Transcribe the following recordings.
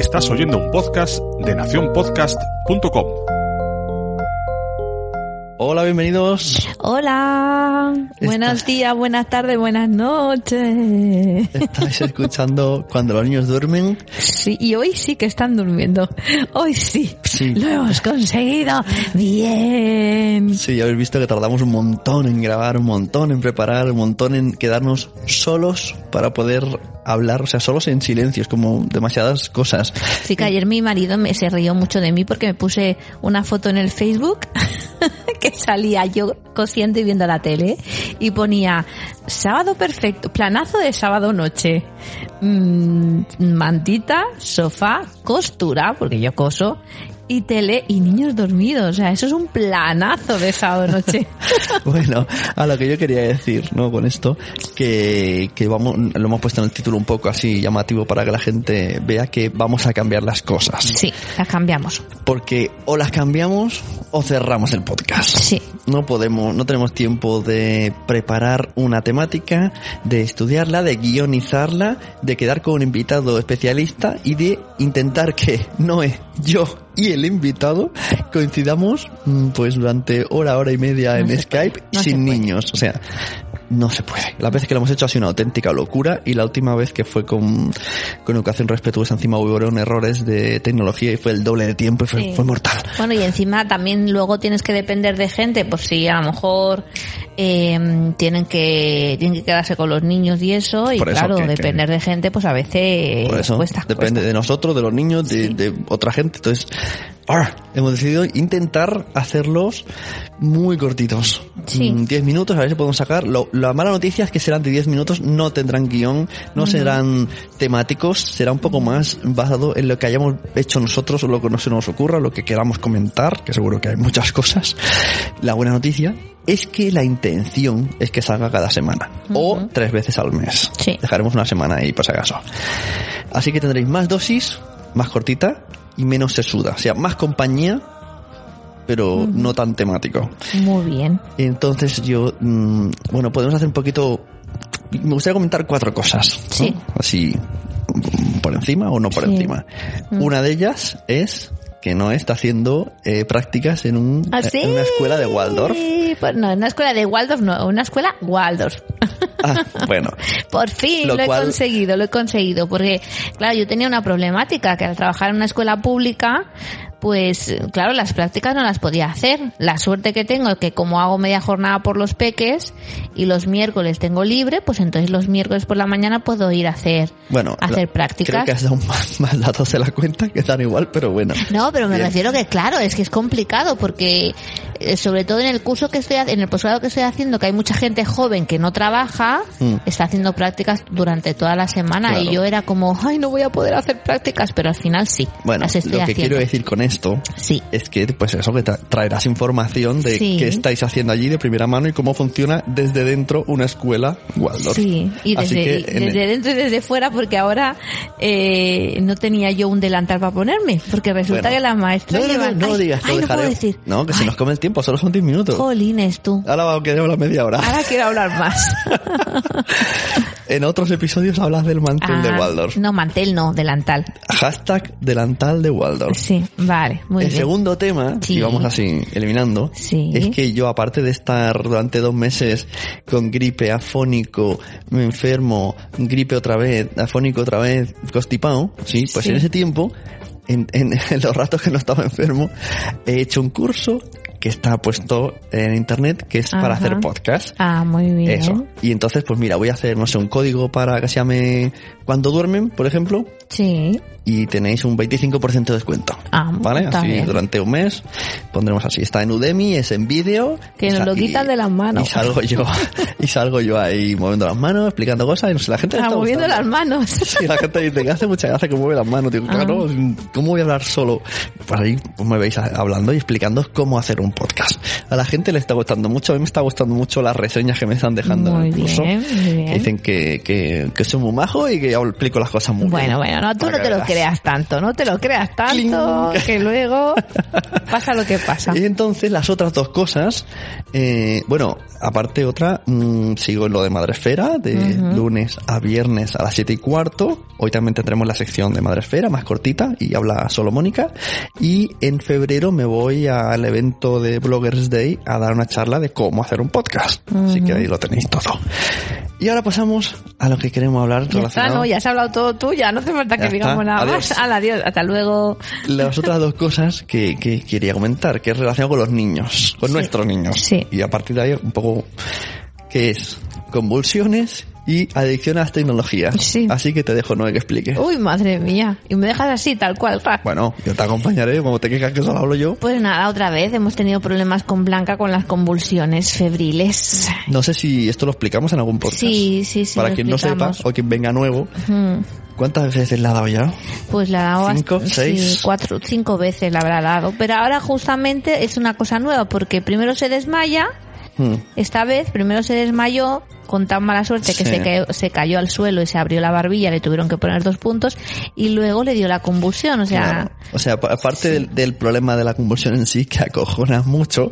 Estás oyendo un podcast de nacionpodcast.com. Hola, bienvenidos. Hola, buenos días, buenas tardes, buenas noches. Estáis escuchando cuando los niños duermen. Sí, y hoy sí que están durmiendo. Hoy sí. Sí. Lo hemos conseguido. Bien. Sí, ya habéis visto que tardamos un montón en grabar, un montón en preparar, un montón en quedarnos solos para poder hablar, o sea, solos en silencio, es como demasiadas cosas. Sí, que ayer mi marido me se rió mucho de mí porque me puse una foto en el Facebook que salía yo cosiendo y viendo la tele y ponía sábado perfecto, planazo de sábado noche, mm, mantita, sofá, costura, porque yo coso, y tele y niños dormidos. O sea, eso es un planazo de sábado noche. bueno, a lo que yo quería decir, ¿no? Con esto, que, que vamos, lo hemos puesto en el título un poco así llamativo para que la gente vea que vamos a cambiar las cosas. Sí, las cambiamos. Porque o las cambiamos o cerramos el podcast. Sí. No podemos, no tenemos tiempo de preparar una temática, de estudiarla, de guionizarla, de quedar con un invitado especialista y de intentar que Noé, yo y el invitado coincidamos mm, pues durante hora, hora y media No en Skype no sin niños. O sea, no se puede. Las veces que lo hemos hecho ha sido una auténtica locura y la última vez que fue con, con educación respetuosa encima hubieron errores de tecnología y fue el doble de tiempo y fue, Sí. fue mortal. Bueno, y encima también luego tienes que depender de gente, por si a lo mejor eh, tienen que tienen que quedarse con los niños y eso, y eso claro, que- que- depender de gente, pues a veces Por eso cuesta. depende cuesta. de nosotros, de los niños, de, Sí. de otra gente. Entonces, ahora hemos decidido intentar hacerlos muy cortitos. Sí. Mm, 10 minutos, a ver si podemos sacar. Lo- la mala noticia es que serán de 10 minutos, no tendrán guion, no serán temáticos, será un poco más basado en lo que hayamos hecho nosotros o lo que no se nos ocurra, lo que queramos comentar, que seguro que hay muchas cosas. La buena noticia es que la intención es que salga cada semana o tres veces al mes. Sí. Dejaremos una semana ahí, por si acaso. Así que tendréis más dosis, más cortita y menos sesuda. O sea, más compañía, pero no tan temático. Muy bien. Entonces yo, mm, bueno, podemos hacer un poquito... Me gustaría comentar cuatro cosas. ¿no? Sí. Así, mm, por encima o no por Sí. encima. Una de ellas es que no está haciendo eh, prácticas en, un, ¿Ah, sí? en una escuela de Waldorf. Pues no, en una escuela de Waldorf, no, una escuela Waldorf. Ah, bueno, Por fin Lo lo, cual- he conseguido, lo he conseguido, porque claro, yo tenía una problemática que al trabajar en una escuela pública, pues claro, las prácticas no las podía hacer. La suerte que tengo es que como hago media jornada por los peques y los miércoles tengo libre, pues entonces los miércoles por la mañana puedo ir a hacer bueno. a hacer la- prácticas. Creo que has dado más, más datos de la cuenta que dan igual, pero bueno. No, pero me Bien. refiero que claro, es que es complicado porque eh, sobre todo en el curso que estoy en el posgrado que estoy haciendo, que hay mucha gente joven que no trabaja, Mm. está haciendo prácticas durante toda la semana Claro. y yo era como, ay, no voy a poder hacer prácticas, pero al final sí, Bueno, las estoy lo que haciendo. quiero decir con esto Sí. es que, pues eso, que tra- traerás información de Sí. qué estáis haciendo allí de primera mano y cómo funciona desde dentro una escuela Waldorf. Sí, y Así desde, que en- desde dentro y desde fuera, porque ahora eh, no tenía yo un delantal para ponerme, porque resulta Bueno. que las maestras No, no, no, llevan... no lo ay, digas, ay, no dejaré. decir. No, que se Ay, nos come el tiempo, solo son 10 minutos. Jolines tú. Ahora queremos la media hora. Ahora quiero hablar más. En otros episodios hablas del mantel de Ah, Waldorf. No, mantel no, delantal. Hashtag delantal de Waldorf. Sí, vale, muy el bien. segundo tema, Sí. y vamos así eliminando, Sí. es que yo aparte de estar durante dos meses con gripe, afónico, me enfermo, gripe otra vez, afónico otra vez, constipado, sí, pues Sí. en ese tiempo, en, en- en los ratos que no estaba enfermo, he hecho un curso que está puesto en internet que es para hacer podcast. Ah, muy bien. Eso. Y entonces, pues mira, voy a hacer, no sé, un código para que se llame Cuando duermen, por ejemplo, Sí. y tenéis un 25% de descuento. Ah, ¿Vale? Así bien. durante un mes pondremos así. Está en Udemy, es en vídeo. Que nos lo quitan de las manos. Y salgo yo, y salgo yo ahí moviendo las manos, explicando cosas y no sé, la gente Ah, está moviendo las manos. Sí, la gente dice que hace mucha gracia que mueve las manos. Digo, Ah. claro, ¿cómo voy a hablar solo? Pues ahí pues me veis hablando y explicando cómo hacer un un podcast. A la gente le está gustando mucho, a mí me está gustando mucho las reseñas que me están dejando Muy en el curso. bien, muy bien. Que Dicen que, que, que soy muy majo y que explico las cosas muy Bueno, bien. bueno, no, tú no te lo creas tanto, no te lo creas tanto, Cling. que luego pasa lo que pasa. Y entonces las otras dos cosas, eh, bueno, aparte otra, mm, sigo en lo de Madresfera, de lunes a viernes a las siete y cuarto. Hoy también tendremos la sección de Madresfera, más cortita, y habla solo Mónica. Y en febrero me voy al evento de Bloggers Day a dar una charla de cómo hacer un podcast. Así que ahí lo tenéis todo. Y ahora pasamos a lo que queremos hablar Ya está, relacionado. ¿no? Ya has hablado todo tú, ya no hace falta que Ya digamos está. nada Adiós. más. Hala, adiós, hasta luego. las otras dos cosas que, que quería comentar, que es relacionado con los niños, con Sí. nuestros niños. Sí. Y a partir de ahí un poco, ¿qué es? Convulsiones y adicción a las tecnologías. Sí. Así que te dejo, no que explique. Uy, madre mía. Y me dejas así, tal cual. Bueno, yo te acompañaré, como te quejas que solo hablo yo. Pues nada, otra vez hemos tenido problemas con Blanca con las convulsiones febriles. No sé si esto lo explicamos en algún podcast. Sí, sí, sí. Para quien no sepa explicamos. o quien venga nuevo, ¿cuántas veces le ha dado ya? Pues la ha dado ¿Cinco? hasta- ¿Seis? sí, cuatro, cinco veces la habrá dado. Pero ahora justamente es una cosa nueva porque primero se desmaya, Hmm. esta vez primero se desmayó con tan mala suerte que Sí. se, cayó, se cayó al suelo y se abrió la barbilla, le tuvieron que poner dos puntos y luego le dio la convulsión, o sea, Claro. O sea, pa- aparte del, del problema de la convulsión en sí, que acojona mucho,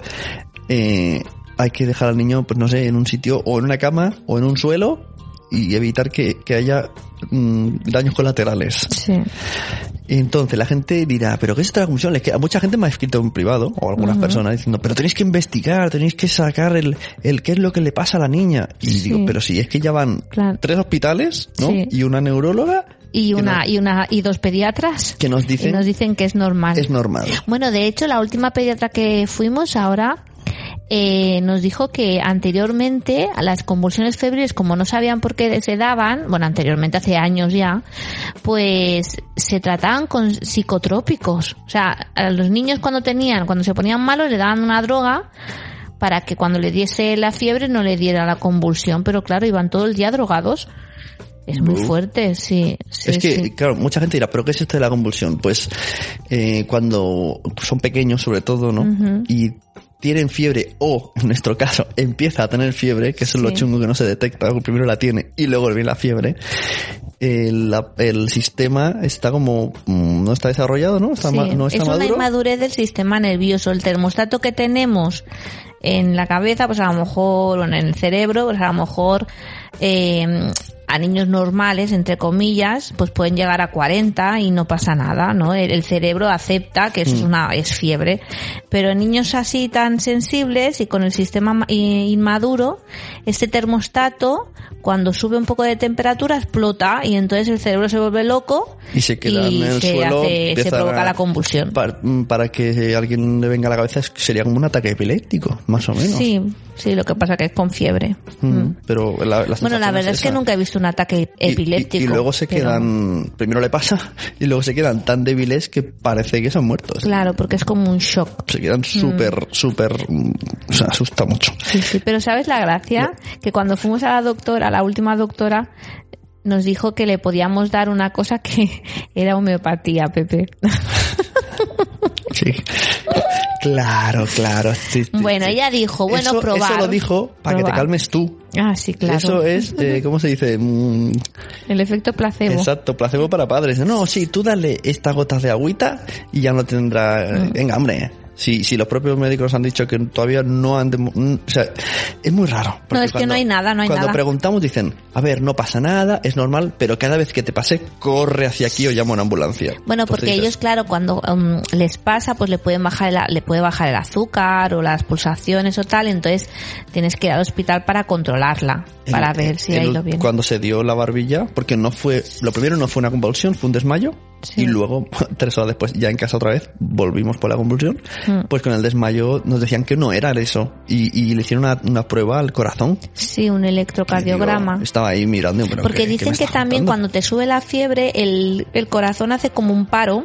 eh, hay que dejar al niño, pues no sé, en un sitio o en una cama o en un suelo y evitar que, que haya mm, daños colaterales. sí. Entonces la gente dirá, ¿pero qué es esta convulsión? Es que a mucha gente me ha escrito en privado, o algunas personas diciendo, pero tenéis que investigar, tenéis que sacar el, el qué es lo que le pasa a la niña. Y Sí. digo, pero si es que ya van Claro. tres hospitales, ¿no? Sí. Y una neuróloga Y una, y una, y dos pediatras que nos dicen nos dicen que es normal. es normal. Bueno, de hecho, la última pediatra que fuimos ahora eh, nos dijo que anteriormente a las convulsiones febriles, como no sabían por qué se daban, bueno, anteriormente hace años ya, pues se trataban con psicotrópicos. O sea, a los niños cuando tenían, cuando se ponían malos, le daban una droga para que cuando le diese la fiebre no le diera la convulsión, pero claro, iban todo el día drogados. Es muy fuerte, sí. sí, es que, sí. claro, mucha gente dirá, ¿pero qué es esto de la convulsión? Pues eh, cuando son pequeños, sobre todo, ¿no? Y tienen fiebre, o en nuestro caso, empieza a tener fiebre, que eso es lo Sí. chungo que no se detecta, primero la tiene y luego viene la fiebre. El, el sistema está como, mm, no está desarrollado, ¿no? Está Sí, ma- no está es una maduro. inmadurez del sistema nervioso. El termostato que tenemos en la cabeza, pues a lo mejor, o en el cerebro, pues a lo mejor eh, a niños normales, entre comillas, pues pueden llegar a 40 y no pasa nada, ¿no? El, el cerebro acepta que eso Mm. es una es fiebre. Pero en niños así tan sensibles y con el sistema inmaduro, este termostato, cuando sube un poco de temperatura, explota y entonces el cerebro se vuelve loco y se queda y en el se suelo. hace- se provoca a- la convulsión. Para, para que a alguien le venga a la cabeza es- sería como un ataque epiléptico, más o menos. Sí, sí, lo que pasa que es con fiebre. Mm, Pero la, la Bueno, la verdad es que nunca he visto un ataque Y- y- epiléptico. Y, luego se pero- quedan, primero le pasa, y luego se quedan tan débiles que parece que son muertos. Claro, porque es como un shock. Se quedan súper, súper, mm, o sea, asusta mucho. Sí, sí, pero ¿sabes la gracia? Que cuando fuimos a la doctora, a la última doctora, nos dijo que le podíamos dar una cosa que era homeopatía, Pepe. Sí. Claro, claro. sí, sí, Bueno, sí. ella dijo, bueno, eso, probar. Eso lo dijo para que te calmes tú. Ah, sí, claro. Eso es, eh, ¿cómo se dice? Mm, El efecto placebo. exacto, placebo para padres. No, sí, tú dale estas gotas de agüita y ya no tendrá... Mm. Venga, hombre. Si, si los propios médicos han dicho que todavía no han... O sea, es muy raro. porque es que no hay nada, no hay cuando nada. preguntamos dicen, a ver, no pasa nada, es normal, pero cada vez que te pase, corre hacia aquí o llama a una ambulancia. Bueno, Entonces porque dices, ellos, claro, cuando um, les pasa, pues le pueden bajar el, le puede bajar el azúcar o las pulsaciones o tal, entonces tienes que ir al hospital para controlarla, el- para ver si ha el- ido bien. Cuando se dio la barbilla, porque no fue, lo primero no fue una convulsión, fue un desmayo, Sí. y luego, tres horas después, ya en casa otra vez, volvimos por la convulsión, Mm. pues con el desmayo nos decían que no era eso, y, y le hicieron una, una prueba al corazón. Sí, un electrocardiograma. digo, estaba ahí mirando, pero Porque ¿qué- qué dicen me que también contando? cuando te sube la fiebre, el, el corazón hace como un paro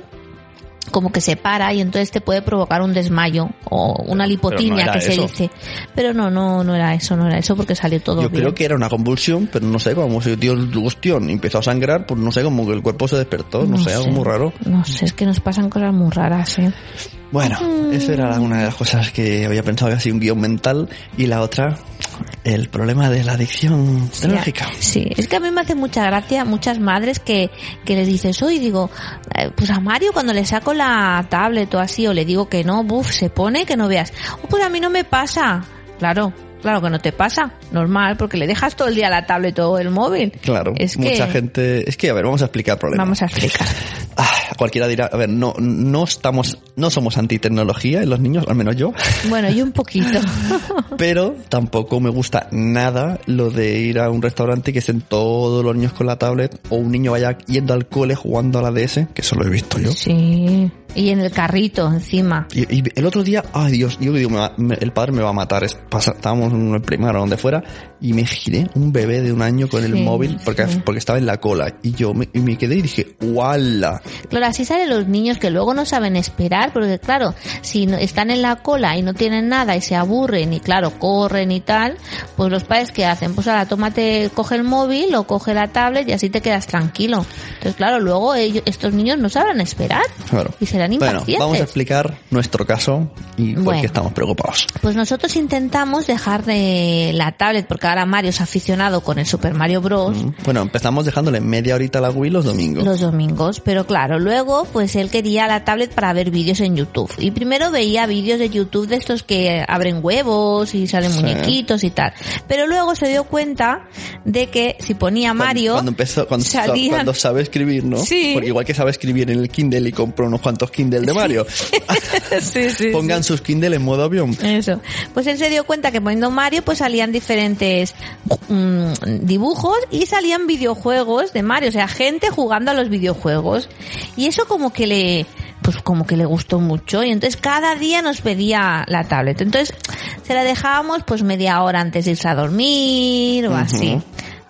como que se para y entonces te puede provocar un desmayo o una lipotimia era que se eso. dice. Pero no, no, no era eso, no era eso porque salió todo Yo bien. creo que era una convulsión, pero no sé, como se dio cuestión empezó a sangrar, pues no sé, como que el cuerpo se despertó, no, sé, algo muy raro. No sé, es que nos pasan cosas muy raras, ¿eh? Bueno, eso era una de las cosas que había pensado que ha sido un guion mental y la otra, el problema de la adicción tecnológica. Sí, es que a mí me hace mucha gracia muchas madres que, que les dices, hoy digo, eh, pues a Mario cuando le saco la tablet o así, o le digo que no, buf, se pone que no veas. "Oh, pues a mí no me pasa. Claro, claro que no te pasa. Normal, porque le dejas todo el día la tablet o el móvil. Claro, es que, mucha gente... Es que, a ver, vamos a explicar el problema. Vamos a explicar. Ah, cualquiera dirá, a ver, no, no estamos, no somos antitecnología en los niños, al menos yo, Bueno, y un poquito. pero tampoco me gusta nada lo de ir a un restaurante y que estén todos los niños con la tablet o un niño vaya yendo al cole jugando a la DS, que eso lo he visto yo. Sí. Y en el carrito encima. Y, y el otro día, ay Dios, yo digo, me va- me- el padre me va a matar. Es- pasa- estábamos en el primario o donde fuera y me giré un bebé de un año con el Sí, móvil porque, sí. porque estaba en la cola y yo me, y me quedé y dije, ¡wala! Claro, así salen los niños que luego no saben esperar, porque claro, si no- están en la cola y no tienen nada y se aburren y claro, corren y tal, pues los padres ¿qué hacen? Pues ahora tómate, coge el móvil o coge la tablet y así te quedas tranquilo. Entonces claro, luego ellos, estos niños no sabrán esperar Claro. y serán Bueno, impacientes. vamos a explicar nuestro caso y por Bueno. qué estamos preocupados. Pues nosotros intentamos dejar de la tablet, porque ahora Mario es aficionado con el Super Mario Bros. Bueno, empezamos dejándole media horita a la Wii los domingos. los domingos, pero claro, luego pues él quería la tablet para ver vídeos en YouTube. Y primero veía vídeos de YouTube de estos que abren huevos y salen Sí. muñequitos y tal. Pero luego se dio cuenta de que si ponía Mario, Cuando, empezó, cuando, sa- salían- cuando sabe escribir, ¿no? Sí. Porque igual que sabe escribir en el Kindle y compró unos cuantos Kindle de Mario. Sí, sí, Pongan sus Kindle en modo avión. Eso. Pues él se dio cuenta que poniendo Mario pues salían diferentes mm, dibujos y salían videojuegos de Mario, o sea, gente jugando a los videojuegos. Y eso como que le pues como que le gustó mucho y entonces cada día nos pedía la tablet. Entonces se la dejábamos pues media hora antes de irse a dormir o así.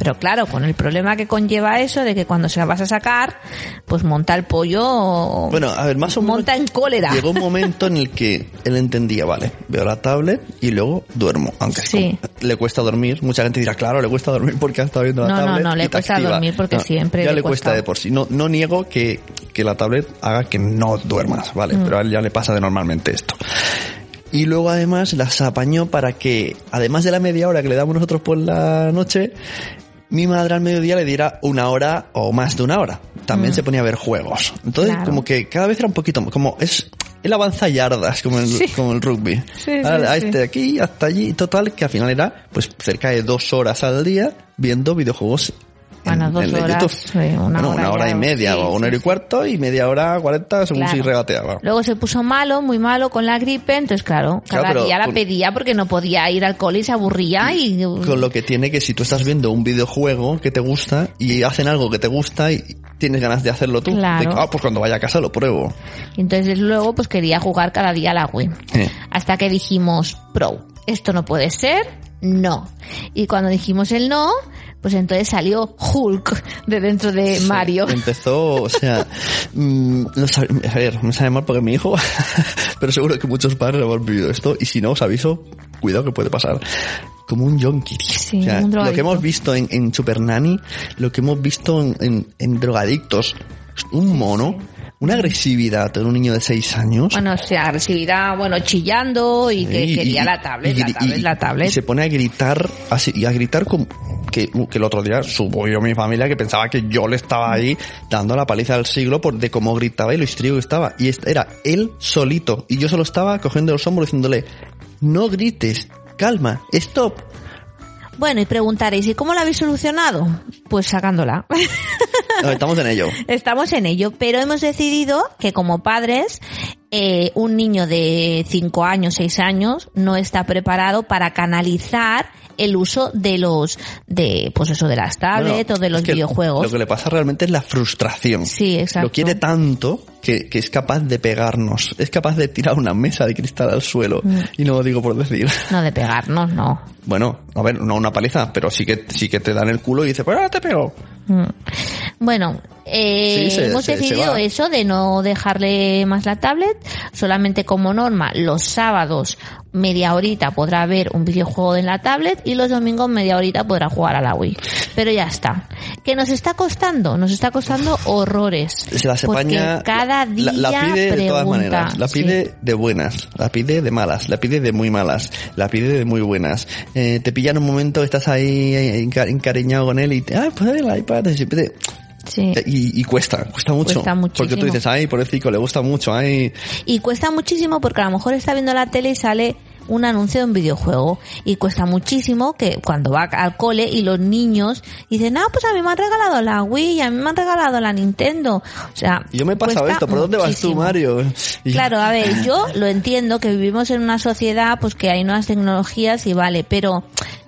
Pero claro, con el problema que conlleva eso de que cuando se la vas a sacar, pues monta el pollo Bueno, a ver, más o menos. monta en cólera. Llegó un momento en el que él entendía, vale, veo la tablet y luego duermo. Aunque Sí. le cuesta dormir, mucha gente dirá, claro, le cuesta dormir porque ha estado viendo la No, no, tablet. no, le cuesta activa. dormir porque siempre Ya le le cuesta cuesta. de por sí. No, no niego que, que la tablet haga que no duermas, ¿vale? Mm. Pero a él ya le pasa de normalmente esto. Y luego además las apañó para que, además de la media hora que le damos nosotros por la noche, mi madre al mediodía le diera una hora o más de una hora. También se ponía a ver juegos. Entonces, Claro. como que cada vez era un poquito más, como es, él avanza yardas, como el, Sí. como el rugby. Sí, a, sí, a este de aquí, hasta allí, total, que al final era, pues, cerca de dos horas al día viendo videojuegos. Bueno, dos horas, sí, una Bueno, hora una hora ya, y media, sí, o una hora y cuarto, y media hora, cuarenta, según Claro. si regateaba. Luego se puso malo, muy malo con la gripe, entonces claro, cada Claro, día la con- pedía porque no podía ir al cole y se aburría y... Con lo que tiene que si tú estás viendo un videojuego que te gusta y hacen algo que te gusta y tienes ganas de hacerlo tú, Claro. ah, pues cuando vaya a casa lo pruebo. y entonces luego pues quería jugar cada día a la Wii. Eh. Hasta que dijimos, pro, esto no puede ser, no. Y cuando dijimos el no, pues entonces salió Hulk de dentro de Sí, Mario. Empezó, o sea, mm, no sabe- a ver, me sabe mal porque mi hijo, pero seguro que muchos padres hemos vivido esto y si no os aviso, cuidado que puede pasar. Como un yonki. Sí, o sea, lo que hemos visto en, en Super Nanny, lo que hemos visto en, en- en drogadictos, un mono, una agresividad en un niño de 6 años. Bueno, o sea, agresividad, bueno, chillando y que quería la tablet, y- la tablet, y- la tablet. Y se pone a gritar así, y a gritar como que, que el otro día supo yo a mi familia que pensaba que yo le estaba ahí dando la paliza del siglo por de cómo gritaba y lo histérico que estaba. Y este era él solito. Y yo solo estaba cogiendo los hombros diciéndole, no grites, calma, stop. Bueno, y preguntaréis, ¿y cómo la habéis solucionado? Pues sacándola. No, estamos en ello. Estamos en ello, pero hemos decidido que como padres, eh, un niño de 5 años, 6 años, no está preparado para canalizar el uso de los, de, pues eso, de las tablets Bueno, o de los videojuegos. Lo que le pasa realmente es la frustración. Sí, exacto. Lo quiere tanto que, que es capaz de pegarnos. Es capaz de tirar una mesa de cristal al suelo. Mm. Y no lo digo por decir. No de pegarnos, no. Bueno, a ver, no una paliza, pero sí que, sí que te dan el culo y dice, pues ahora te pego. Mm. Bueno, eh, Sí, se- hemos se- decidido eso de no dejarle más la tablet, solamente como norma los sábados media horita podrá ver un videojuego en la tablet y los domingos media horita podrá jugar a la Wii. Pero ya está. ¿Que nos está costando? Nos está costando horrores. Se las Porque cada día la, la pide de todas maneras. La Sí. pide de buenas, la pide de malas, la pide de muy malas, la pide de muy buenas. Eh, te pilla en un momento, estás ahí eh, enca- encariñado con él y te, ah, pues el iPad, siempre te- Sí. y, y cuesta, cuesta mucho. Cuesta muchísimo. Porque tú dices, ay, pobrecito, le gusta mucho, ay. Y cuesta muchísimo porque a lo mejor está viendo la tele y sale un anuncio de un videojuego. Y cuesta muchísimo que cuando va al cole y los niños dicen, ah, pues a mí me han regalado la Wii y a mí me han regalado la Nintendo. O sea, yo me he pasado esto, ¿por dónde vas tú. Mario? Y- Claro, a ver, yo lo entiendo que vivimos en una sociedad pues que hay nuevas tecnologías y vale, pero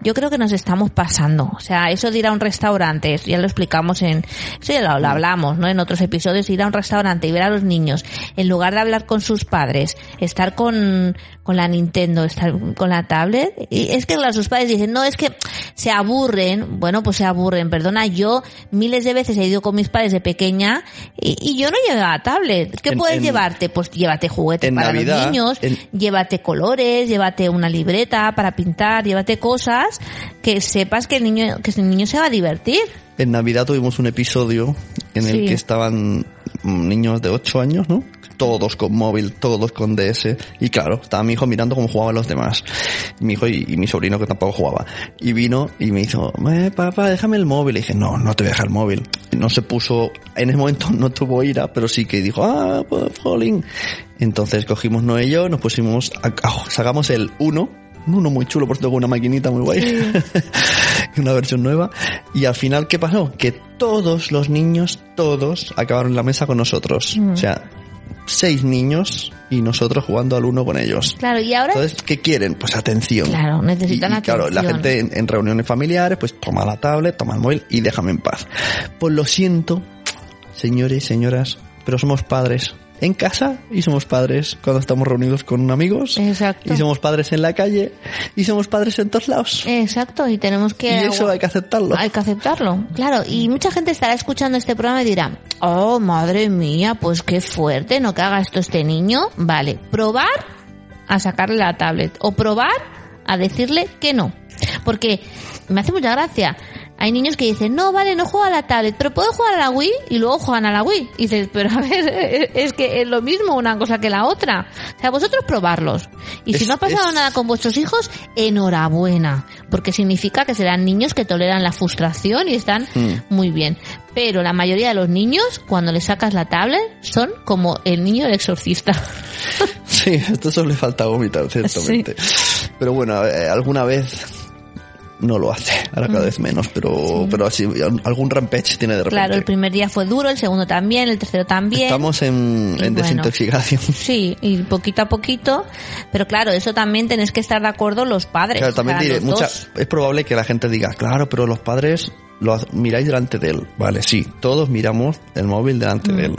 yo creo que nos estamos pasando. O sea, eso de ir a un restaurante, eso ya lo explicamos en, eso ya lo, lo hablamos, ¿no? En otros episodios, ir a un restaurante y ver a los niños, en lugar de hablar con sus padres, estar con, con la Nintendo, estar con la tablet, y es que sus padres dicen, no, es que se aburren, bueno, pues se aburren, perdona, yo miles de veces he ido con mis padres de pequeña y, y yo no llevaba tablet. ¿Qué En- puedes en- llevarte? Pues llévate juguetes para Navidad, los niños, en- llévate colores, llévate una libreta para pintar, llévate cosas que sepas que el niño, que el niño se va a divertir. En Navidad tuvimos un episodio en el Sí. que estaban niños de 8 años, ¿no? Todos con móvil, todos con DS. Y claro, estaba mi hijo mirando cómo jugaban los demás. Mi hijo y, y mi sobrino que tampoco jugaba. Y vino y me hizo, eh, papá, déjame el móvil. Y dije, no, no te voy a dejar el móvil. Y no se puso, en ese momento no tuvo ira, pero sí que dijo, ah, pues, jolín. Entonces cogimos no y yo, nos pusimos, a, a- sacamos el 1, un uno muy chulo, por cierto, con una maquinita muy guay. una versión nueva. Y al final, ¿qué pasó? Que todos los niños, todos, acabaron en la mesa con nosotros. Mm. O sea, seis niños y nosotros jugando al uno con ellos. Claro, y ahora Entonces, ¿qué quieren? Pues atención. Claro, necesitan y, y claro, la atención. gente en, en reuniones familiares, pues toma la tablet, toma el móvil y déjame en paz. Pues lo siento, señores y señoras, pero somos padres en casa y somos padres cuando estamos reunidos con amigos Exacto. y somos padres en la calle y somos padres en todos lados. Exacto, y tenemos y que... eso hay que aceptarlo. Hay que aceptarlo, claro. Y mucha gente estará escuchando este programa y dirá, oh, madre mía, pues qué fuerte, no que haga esto este niño. Vale, probar a sacarle la tablet o probar a decirle que no. Porque me hace mucha gracia. Hay niños que dicen, no, vale, no juego a la tablet, pero puedo jugar a la Wii y luego juegan a la Wii. Y dices, pero a ver, es que es lo mismo una cosa que la otra. O sea, vosotros probarlos. Y si no ha pasado es- nada con vuestros hijos, enhorabuena. Porque significa que serán niños que toleran la frustración y están Mm. muy bien. Pero la mayoría de los niños, cuando les sacas la tablet, son como el niño del exorcista. Sí, esto solo le falta vomitar, ciertamente. Pero bueno, eh, alguna vez no lo hace, ahora cada vez menos, pero, pero así, algún rampage tiene de repente. Claro, el primer día fue duro, el segundo también, el tercero también. Estamos en, en bueno. desintoxicación. Sí, y poquito a poquito. Pero claro, eso también tenéis que estar de acuerdo los padres. Claro, también diré, mucha- es probable que la gente diga, claro, pero los padres lo miráis delante de él. Vale, sí, todos miramos el móvil delante Mm. de él.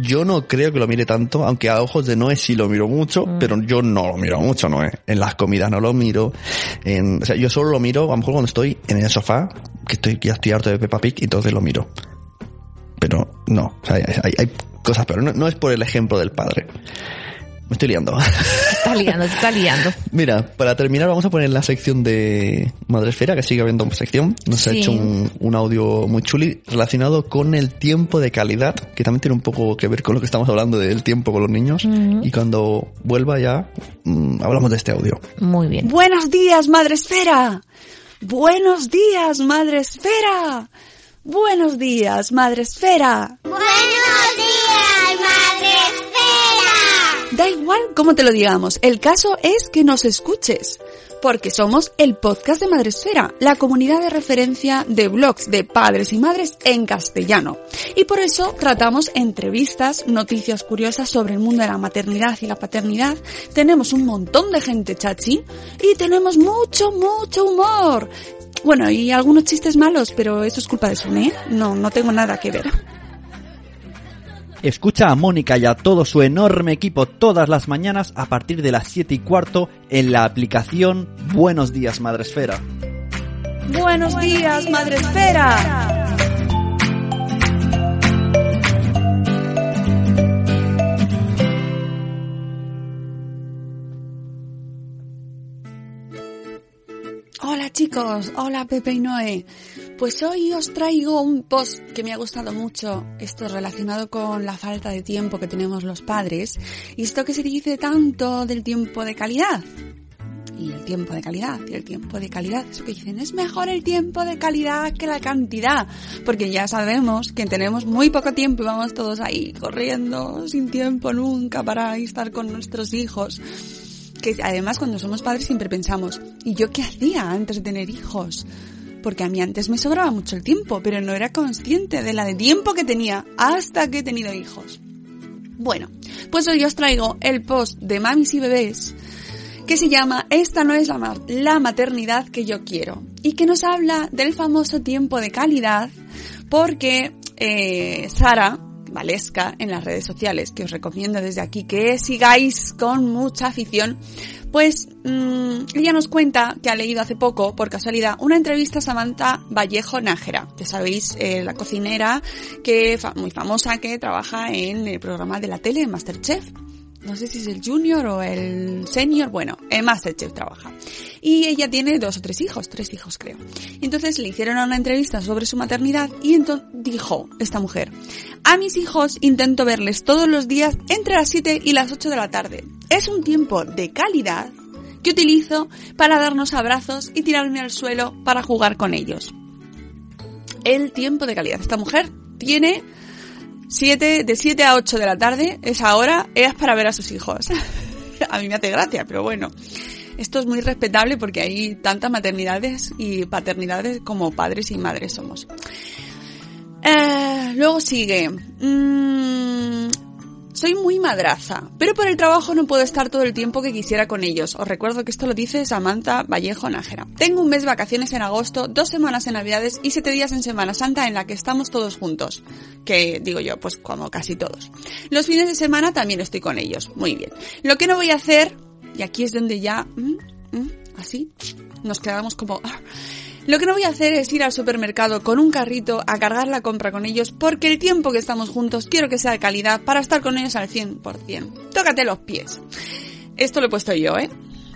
Yo no creo que lo mire tanto, aunque a ojos de Noé sí lo miro mucho, Mm. pero yo no lo miro mucho, Noé. En las comidas no lo miro. En, o sea, yo solo lo miro, a lo mejor cuando estoy en el sofá, que estoy, ya estoy harto de Peppa Pig, y entonces lo miro. Pero no, o sea, hay, hay- hay cosas, pero no, no es por el ejemplo del padre. Me estoy liando. Está liando, te está liando. Mira, para terminar vamos a poner la sección de Madresfera, que sigue habiendo sección. Nos ha hecho un, un audio muy chuli relacionado con el tiempo de calidad, que también tiene un poco que ver con lo que estamos hablando del tiempo con los niños. Y cuando vuelva ya, mm, hablamos de este audio. Muy bien. Buenos días, Madre Esfera. Buenos días, Madre Esfera. Buenos días, Madre Esfera. Buenos días, Madre Esfera. Da igual cómo te lo digamos, el caso es que nos escuches. Porque somos el podcast de Madresfera, la comunidad de referencia de blogs de padres y madres en castellano. Y por eso tratamos entrevistas, noticias curiosas sobre el mundo de la maternidad y la paternidad. Tenemos un montón de gente chachi y tenemos mucho, mucho humor. Bueno, y algunos chistes malos, pero eso es culpa de Sune, No, no tengo nada que ver. Escucha a Mónica y a todo su enorme equipo todas las mañanas a partir de las 7 y cuarto en la aplicación Buenos Días Madresfera. Buenos días, Madresfera. Hola chicos, hola Pepe y Noé. Pues hoy os traigo un post que me ha gustado mucho, esto relacionado con la falta de tiempo que tenemos los padres. Y esto que se dice tanto del tiempo de calidad. Y el tiempo de calidad, y el tiempo de calidad, eso que dicen, es mejor el tiempo de calidad que la cantidad, porque ya sabemos que tenemos muy poco tiempo y vamos todos ahí corriendo sin tiempo nunca para estar con nuestros hijos que además cuando somos padres siempre pensamos, ¿y yo qué hacía antes de tener hijos? Porque a mí antes me sobraba mucho el tiempo, pero no era consciente de la de tiempo que tenía hasta que he tenido hijos. Bueno, pues hoy os traigo el post de mamis y bebés que se llama Esta no es la, la maternidad que yo quiero y que nos habla del famoso tiempo de calidad porque eh, Sara, Valesca en las redes sociales, que os recomiendo desde aquí que sigáis con mucha afición, pues mmm, ella nos cuenta que ha leído hace poco, por casualidad, una entrevista a Samantha Vallejo Nájera, ya sabéis, eh, la cocinera que muy famosa que trabaja en el programa de la tele Masterchef no sé si es el junior o el senior, bueno, en Masterchef trabaja. Y ella tiene dos o tres hijos, tres hijos creo. Entonces le hicieron una entrevista sobre su maternidad y entonces dijo esta mujer, a mis hijos intento verles todos los días entre las 7 y las 8 de la tarde. Es un tiempo de calidad que utilizo para darnos abrazos y tirarme al suelo para jugar con ellos. El tiempo de calidad. Esta mujer tiene 7, de 7 a 8 de la tarde, esa hora es para ver a sus hijos. a mí me hace gracia, pero bueno. Esto es muy respetable porque hay tantas maternidades y paternidades como padres y madres somos. Eh, luego sigue. Mm, soy muy madraza, pero por el trabajo no puedo estar todo el tiempo que quisiera con ellos. Os recuerdo que esto lo dice Samantha Vallejo Nájera. Tengo un mes de vacaciones en agosto, dos semanas en Navidades y siete días en Semana Santa en la que estamos todos juntos. Que digo yo, pues como casi todos. Los fines de semana también estoy con ellos. Muy bien. Lo que no voy a hacer, y aquí es donde ya, mm, mm, así, nos quedamos como... Lo que no voy a hacer es ir al supermercado con un carrito a cargar la compra con ellos porque el tiempo que estamos juntos quiero que sea de calidad para estar con ellos al 100%. Tócate los pies. Esto lo he puesto yo, ¿eh?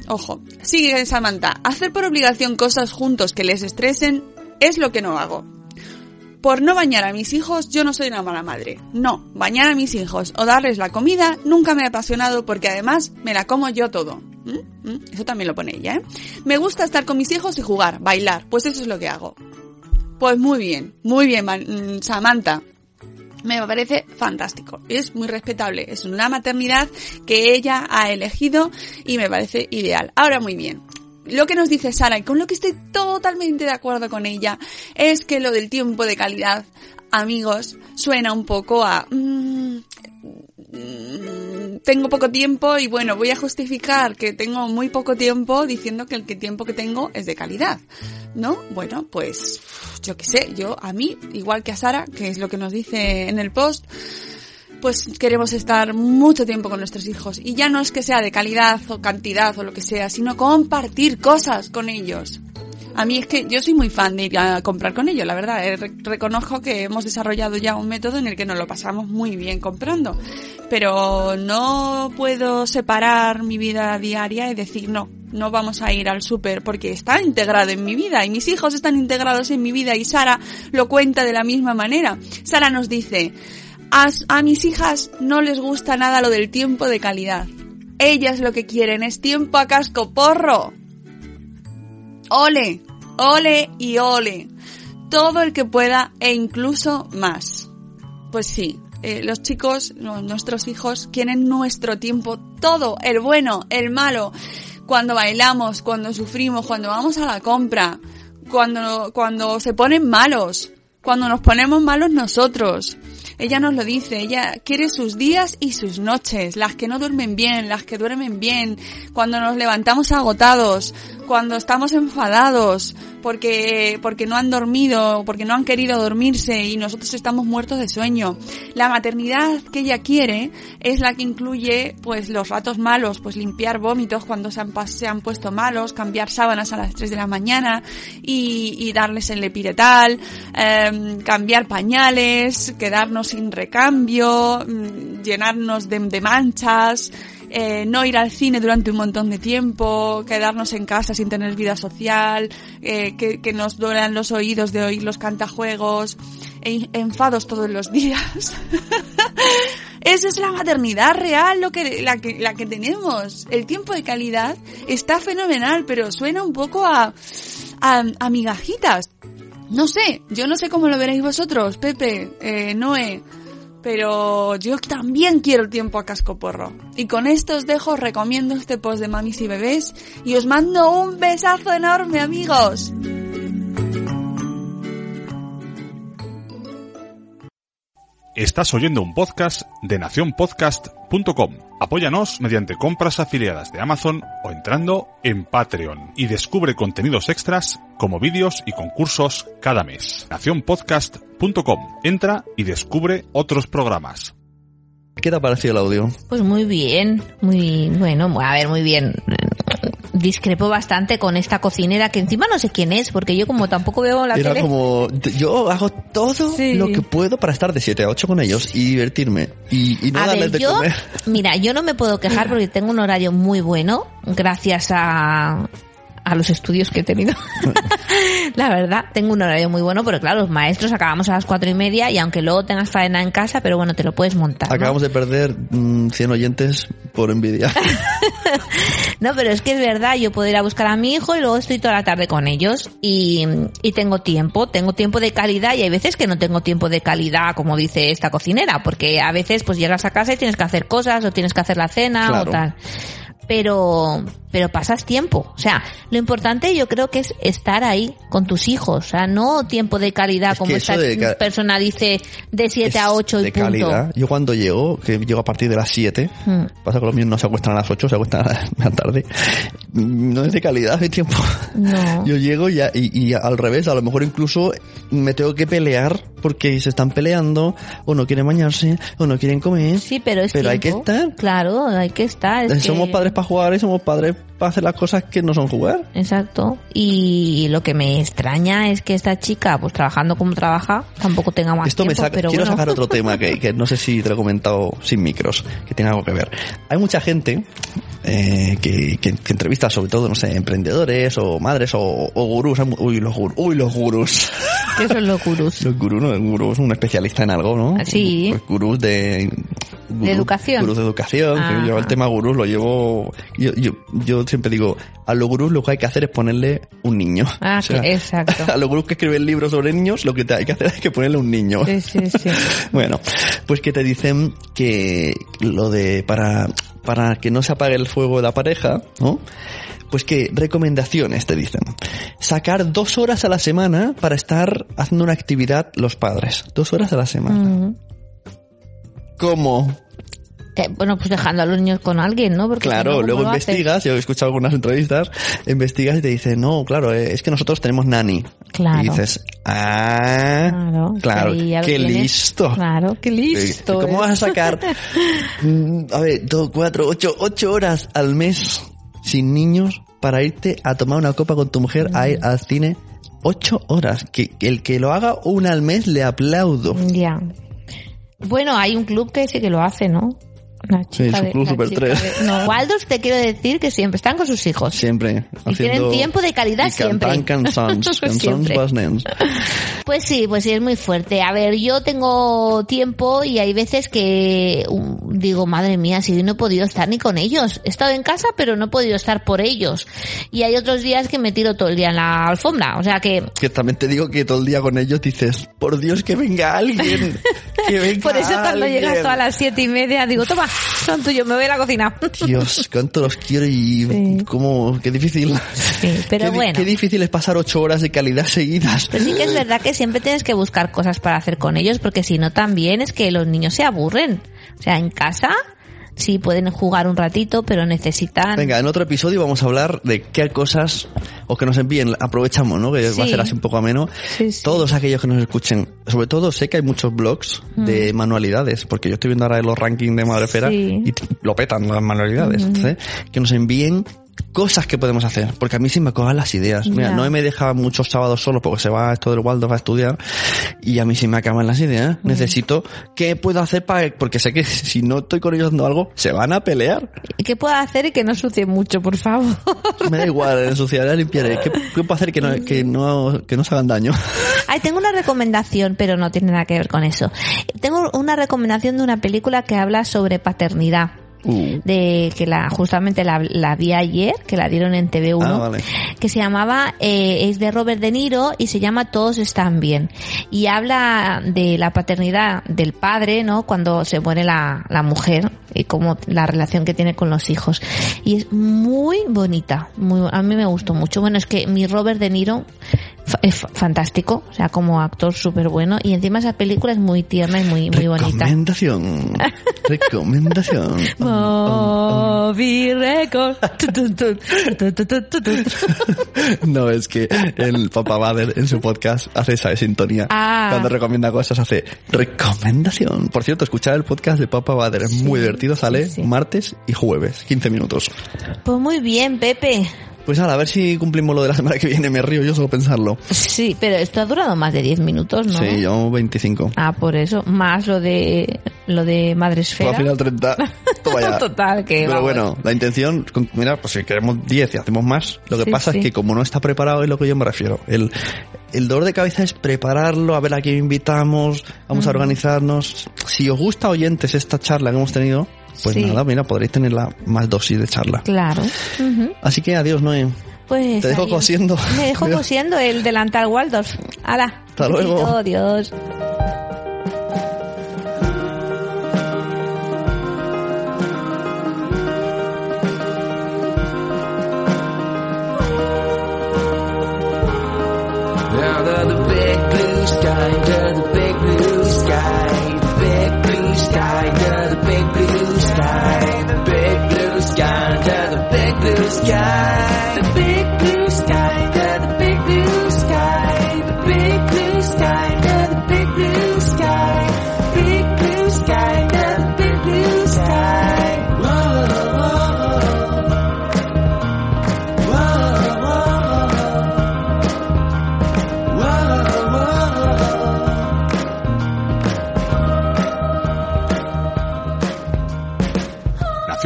Ojo. Sigue Samantha. Hacer por obligación cosas juntos que les estresen es lo que no hago. Por no bañar a mis hijos, yo no soy una mala madre. No, bañar a mis hijos o darles la comida nunca me ha apasionado porque además me la como yo todo. ¿Mm? ¿Mm? Eso también lo pone ella, ¿eh? Me gusta estar con mis hijos y jugar, bailar. Pues eso es lo que hago. Pues muy bien, muy bien, mm, Samantha. Me parece fantástico. Es muy respetable. Es una maternidad que ella ha elegido y me parece ideal. Ahora muy bien lo que nos dice Sara y con lo que estoy totalmente de acuerdo con ella es que lo del tiempo de calidad, amigos, suena un poco a tengo poco tiempo y bueno, voy a justificar que tengo muy poco tiempo diciendo que el tiempo que tengo es de calidad. ¿No? Bueno, pues yo qué sé, yo a mí, igual que a Sara, que es lo que nos dice en el post, pues queremos estar mucho tiempo con nuestros hijos. Y ya no es que sea de calidad o cantidad o lo que sea, sino compartir cosas con ellos. A mí es que yo soy muy fan de ir a comprar con ellos, la verdad. Eh, reconozco que hemos desarrollado ya un método en el que nos lo pasamos muy bien comprando. Pero no puedo separar mi vida diaria y decir no, no vamos a ir al súper porque está integrado en mi vida y mis hijos están integrados en mi vida y Sara lo cuenta de la misma manera. Sara nos dice, a, a mis hijas no les gusta nada lo del tiempo de calidad. Ellas lo que quieren es tiempo a casco porro. Ole, ole y ole. Todo el que pueda e incluso más. Pues sí, eh, los chicos, nuestros hijos, quieren nuestro tiempo, todo, el bueno, el malo. Cuando bailamos, cuando sufrimos, cuando vamos a la compra, cuando, cuando se ponen malos, cuando nos ponemos malos nosotros. Ella nos lo dice, ella quiere sus días y sus noches, las que no duermen bien, las que duermen bien, cuando nos levantamos agotados, cuando estamos enfadados porque, porque no han dormido, porque no han querido dormirse y nosotros estamos muertos de sueño. La maternidad que ella quiere es la que incluye pues los ratos malos, pues limpiar vómitos cuando se han, se han puesto malos, cambiar sábanas a las 3 de la mañana y, y darles el epiretal, eh, cambiar pañales, quedarnos sin recambio, mm, llenarnos de, de manchas, eh, no ir al cine durante un montón de tiempo, quedarnos en casa sin tener vida social, eh, que, nos duelan los oídos de oír los cantajuegos, e- enfados todos los días. Esa es la maternidad real, lo que, la, que, la que tenemos. El tiempo de calidad está fenomenal, pero suena un poco a, a, a migajitas. No sé, yo no sé cómo lo veréis vosotros, Pepe, eh, Noé, pero yo también quiero el tiempo a cascoporro. Y con esto os dejo, os recomiendo este post de mamis y bebés y os mando un besazo enorme, amigos. Estás oyendo un podcast de nacionpodcast.com. Apóyanos mediante compras afiliadas de Amazon o entrando en Patreon y descubre contenidos extras como vídeos y concursos cada mes. nacionpodcast.com. Entra y descubre otros programas. ¿Qué te ha parecido el audio? Pues muy bien, muy bueno, a ver, muy bien. Discrepo bastante con esta cocinera que encima no sé quién es, porque yo como tampoco veo la Era tele. como, yo hago todo Sí. lo que puedo para estar de 7 a 8 con ellos y divertirme y, y no a darles ver, de yo, comer. mira, yo no me puedo quejar porque tengo un horario muy bueno, gracias a, a los estudios que he tenido. La verdad, tengo un horario muy bueno, pero claro, los maestros acabamos a las cuatro y media y aunque luego tengas faena en casa, pero bueno, te lo puedes montar. ¿no? Acabamos de perder mm, 100 oyentes por envidia. No, pero es que es verdad, yo puedo ir a buscar a mi hijo y luego estoy toda la tarde con ellos y, y tengo tiempo, tengo tiempo de calidad y hay veces que no tengo tiempo de calidad, como dice esta cocinera, porque a veces pues llegas a casa y tienes que hacer cosas o tienes que hacer la cena Claro. o tal. Pero, pero pasas tiempo. O sea, lo importante yo creo que es estar ahí con tus hijos. O sea, no tiempo de calidad Es como esta de persona dice de 7 a Es 8 y de punto. calidad. Yo cuando llego, que llego a partir de las 7, Hmm. pasa que los míos no se acuestan a las 8, se acuestan a la, a la tarde. No es de calidad mi tiempo. No. Yo llego y, a- y, y al revés, a lo mejor incluso me tengo que pelear porque se están peleando, o no quieren bañarse, o no quieren comer. Sí, pero es Pero hay que estar. Claro, hay que estar. es somos que- padres para jugar y somos padres para hacer las cosas que no son jugar. Exacto. Y lo que me extraña es que esta chica, pues trabajando como trabaja, tampoco tenga más Esto me saca, pero quiero bueno. sacar otro tema que, que no sé si te lo he comentado sin micros, que tiene algo que ver. Hay mucha gente eh, que, que, que entrevista sobre todo, no sé, emprendedores o madres o, o gurús. Mu- Uy, los gurús. Uy, los gurús. ¿Qué son los gurús? Los gurús, no, un especialista en algo, ¿no? Sí. Pues gurús de... gurú- educación. Gurús de educación. Ah. que yo el tema gurús lo llevo... Yo, yo, yo siempre digo, a los gurús lo que hay que hacer es ponerle un niño. Ah, que- exacto. A los gurús que escriben libros sobre niños, lo que te hay que hacer es que ponerle un niño. Sí, sí, sí. Bueno, pues que te dicen que lo de para para que no se apague el fuego de la pareja, ¿no? Pues que recomendaciones te dicen. Sacar dos horas a la semana para estar haciendo una actividad los padres. Dos horas a la semana. Mm. ¿Cómo? Eh, bueno, pues dejando a los niños con alguien, ¿no? Porque si Claro, no, ¿cómo luego investigas, yo he escuchado algunas entrevistas, investigas y te dicen, no, claro, eh, es que nosotros tenemos nani. Claro. Y dices, ah, Claro, claro, qué listo. Claro, qué listo. ¿Cómo vas a sacar, mm, a ver, dos, cuatro, ocho, ocho horas al mes sin niños para irte a tomar una copa con tu mujer a ir al cine? Ocho horas. Que, que el que lo haga una al mes le aplaudo. Ya. Bueno, hay un club que sí que lo hace, ¿no? La Sí, chica su club Super chica 3. de- No, Waldorf te quiero decir que siempre están con sus hijos. Siempre. Y tienen tiempo de calidad y siempre. cantan cançons, cançons Siempre. Pues sí, pues sí, es muy fuerte. A ver, yo tengo tiempo y hay veces que um, digo, madre mía, si hoy no he podido estar ni con ellos. He estado en casa, pero no he podido estar por ellos. Y hay otros días que me tiro todo el día en la alfombra. O sea que, Que también te digo que todo el día con ellos dices, por Dios que venga alguien. Por eso cuando alguien". llegas tú a las siete y media, digo, toma, son tuyos, me voy a la cocina. Dios, cuánto los quiero y Sí. cómo, qué difícil. Sí, pero qué, bueno. Qué difícil es pasar ocho horas de calidad seguidas. Pero sí que es verdad que siempre tienes que buscar cosas para hacer con ellos, porque si no también es que los niños se aburren. O sea, en casa sí pueden jugar un ratito, pero necesitan... Venga, en otro episodio vamos a hablar de qué cosas o que nos envíen, aprovechamos, ¿no? Que va a ser así un poco ameno. Sí, sí. Todos aquellos que nos escuchen, sobre todo sé que hay muchos blogs de manualidades, porque yo estoy viendo ahora los rankings de Madrefera Sí. y lo petan las manualidades. Entonces, que nos envíen cosas que podemos hacer, porque a mí sí me cojan las ideas. Mira, no me deja muchos sábados solo porque se va a esto del Waldorf a estudiar y a mí sí me acaban las ideas. Necesito, ¿qué puedo hacer para, porque sé que si no estoy con ellos dando algo, se van a pelear. ¿Y ¿Qué puedo hacer y que no sucie mucho, por favor? Me da igual, ensuciaré, limpiaré. ¿Qué, qué puedo hacer que no, que no, que no se hagan daño? Ay, tengo una recomendación, pero no tiene nada que ver con eso. Tengo una recomendación de una película que habla sobre paternidad. Uh. de que la justamente la, la vi ayer que la dieron en TV1 Ah, vale. que se llamaba eh, es de Robert De Niro y se llama Todos están bien y habla de la paternidad del padre no cuando se muere la, la mujer y como la relación que tiene con los hijos y es muy bonita muy a mí me gustó mucho bueno es que mi Robert De Niro es fa- fantástico o sea como actor súper bueno y encima esa película es muy tierna y muy muy bonita Recomendación. Recomendación. Moby Record. No, es que el Papá Bader en su podcast hace esa sintonía. Ah. Cuando recomienda cosas hace recomendación. Por cierto, escuchar el podcast de Papá Bader es muy divertido. Sale sí. martes y jueves, 15 minutos. Pues muy bien, Pepe. Pues ahora, a ver si cumplimos lo de la semana que viene. Me río yo solo pensarlo. Sí, pero esto ha durado más de 10 minutos, ¿no? Sí, yo 25. Ah, por eso. Más lo de lo de Pues Madresfera. al final 30. Toma ya. Total, que Pero vamos. bueno, la intención, mira, pues si queremos 10 y hacemos más, lo que Sí, pasa sí. es que como no está preparado es lo que yo me refiero. El, el dolor de cabeza es prepararlo, a ver a quién invitamos, vamos a organizarnos. Si os gusta oyentes esta charla que hemos tenido, pues Sí. nada, mira, podréis tener la más dosis de charla. Claro. Así que adiós, Noé. Pues Te dejo cosiendo. Me dejo cosiendo el delantal Waldorf. ¡Hala! Hasta luego. Besito, Adiós.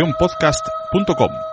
nacionpodcast.com